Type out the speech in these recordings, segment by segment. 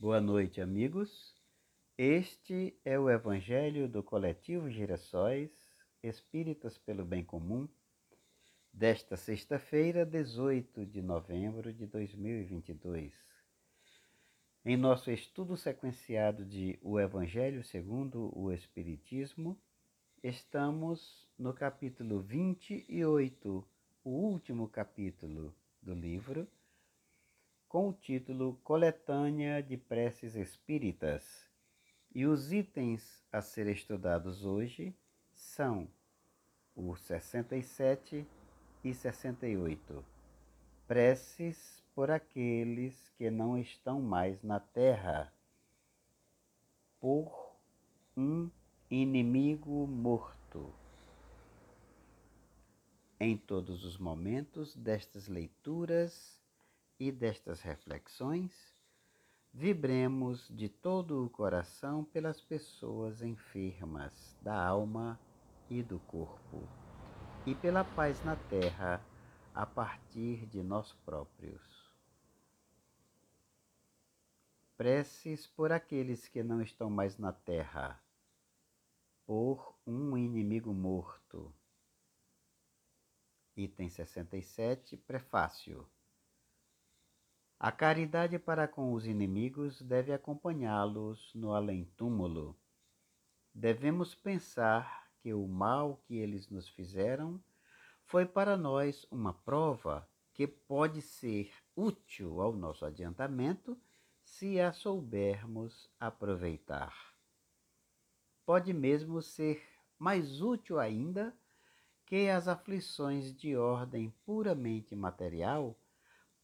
Boa noite, amigos. Este é o Evangelho do Coletivo Girassóis Espíritas pelo Bem Comum, desta sexta-feira, 18 de novembro de 2022. Em nosso estudo sequenciado de O Evangelho segundo o Espiritismo, estamos no capítulo 28, o último capítulo do livro com o título Coletânea de Preces Espíritas. E os itens a serem estudados hoje são os 67 e 68. Preces por aqueles que não estão mais na terra, por um inimigo morto. Em todos os momentos destas leituras, e destas reflexões, vibremos de todo o coração pelas pessoas enfermas da alma e do corpo, e pela paz na terra a partir de nós próprios. Preces por aqueles que não estão mais na terra, por um inimigo morto. Item 67, Prefácio. A caridade para com os inimigos deve acompanhá-los no além-túmulo. Devemos pensar que o mal que eles nos fizeram foi para nós uma prova que pode ser útil ao nosso adiantamento se a soubermos aproveitar. Pode mesmo ser mais útil ainda que as aflições de ordem puramente material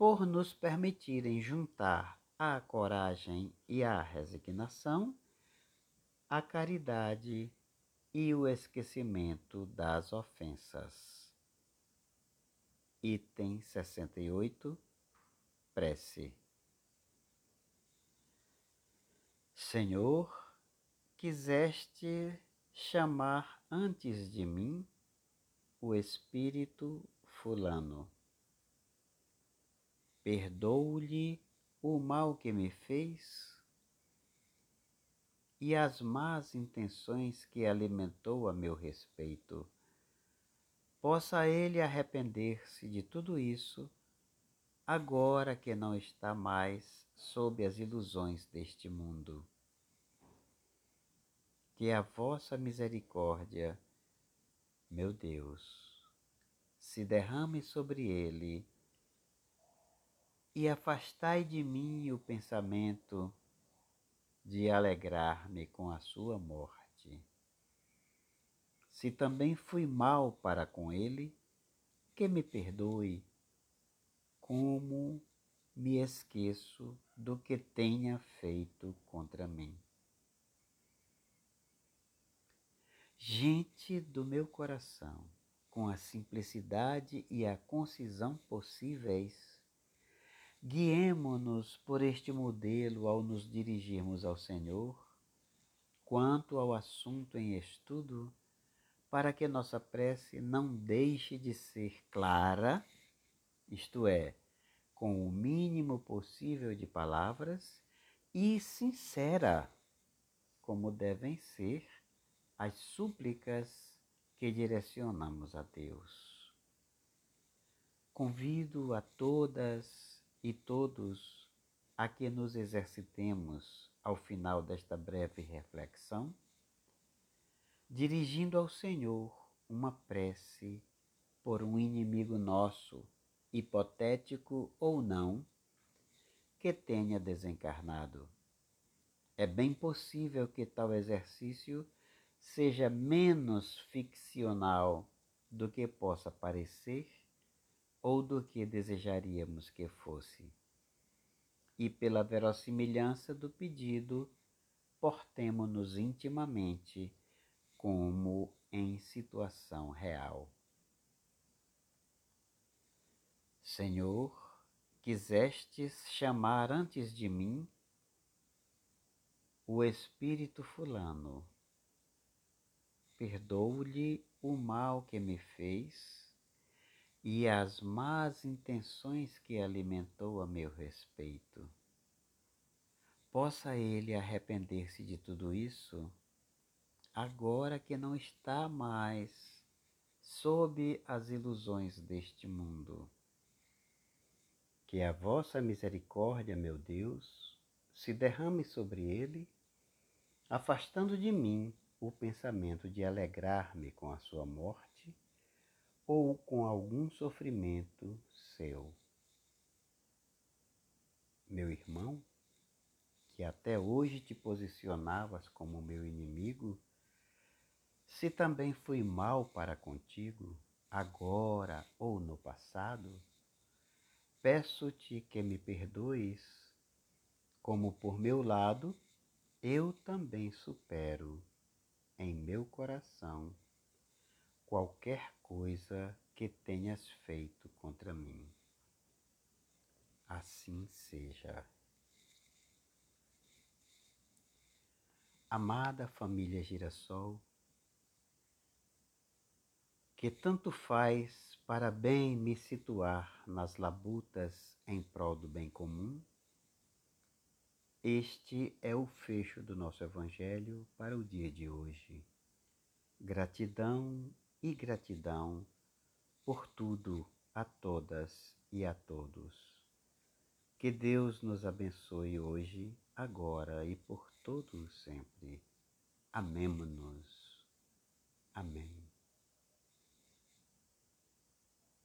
por nos permitirem juntar à coragem e à resignação a caridade e o esquecimento das ofensas. Item 68 Prece Senhor, quiseste chamar antes de mim o Espírito Fulano Perdoo-lhe o mal que me fez e as más intenções que alimentou a meu respeito. Possa ele arrepender-se de tudo isso, agora que não está mais sob as ilusões deste mundo. Que a vossa misericórdia, meu Deus, se derrame sobre ele e afastai de mim o pensamento de alegrar-me com a sua morte. Se também fui mal para com ele, que me perdoe, como me esqueço do que tenha feito contra mim. Gente do meu coração, com a simplicidade e a concisão possíveis, Guiemo-nos por este modelo ao nos dirigirmos ao Senhor, quanto ao assunto em estudo, para que nossa prece não deixe de ser clara, isto é, com o mínimo possível de palavras, e sincera, como devem ser as súplicas que direcionamos a Deus. Convido a todas e todos a que nos exercitemos ao final desta breve reflexão, dirigindo ao Senhor uma prece por um inimigo nosso, hipotético ou não, que tenha desencarnado. É bem possível que tal exercício seja menos ficcional do que possa parecer ou do que desejaríamos que fosse. E pela verossimilhança do pedido, portemo-nos intimamente como em situação real. Senhor, quisestes chamar antes de mim o espírito fulano. Perdoo-lhe o mal que me fez e as más intenções que alimentou a meu respeito. possa ele arrepender-se de tudo isso, agora que não está mais sob as ilusões deste mundo. Que a vossa misericórdia, meu Deus, se derrame sobre ele, afastando de mim o pensamento de alegrar-me com a sua morte ou com algum sofrimento seu. Meu irmão, que até hoje te posicionavas como meu inimigo, se também fui mal para contigo, agora ou no passado, peço-te que me perdoes, como por meu lado eu também supero em meu coração qualquer coisa que tenhas feito contra mim. Assim seja. Amada família Girassol, que tanto faz para bem me situar nas labutas em prol do bem comum, este é o fecho do nosso Evangelho para o dia de hoje. Gratidão e gratidão por tudo, a todas e a todos. Que Deus nos abençoe hoje, agora e por todo sempre. Amemo-nos. Amém.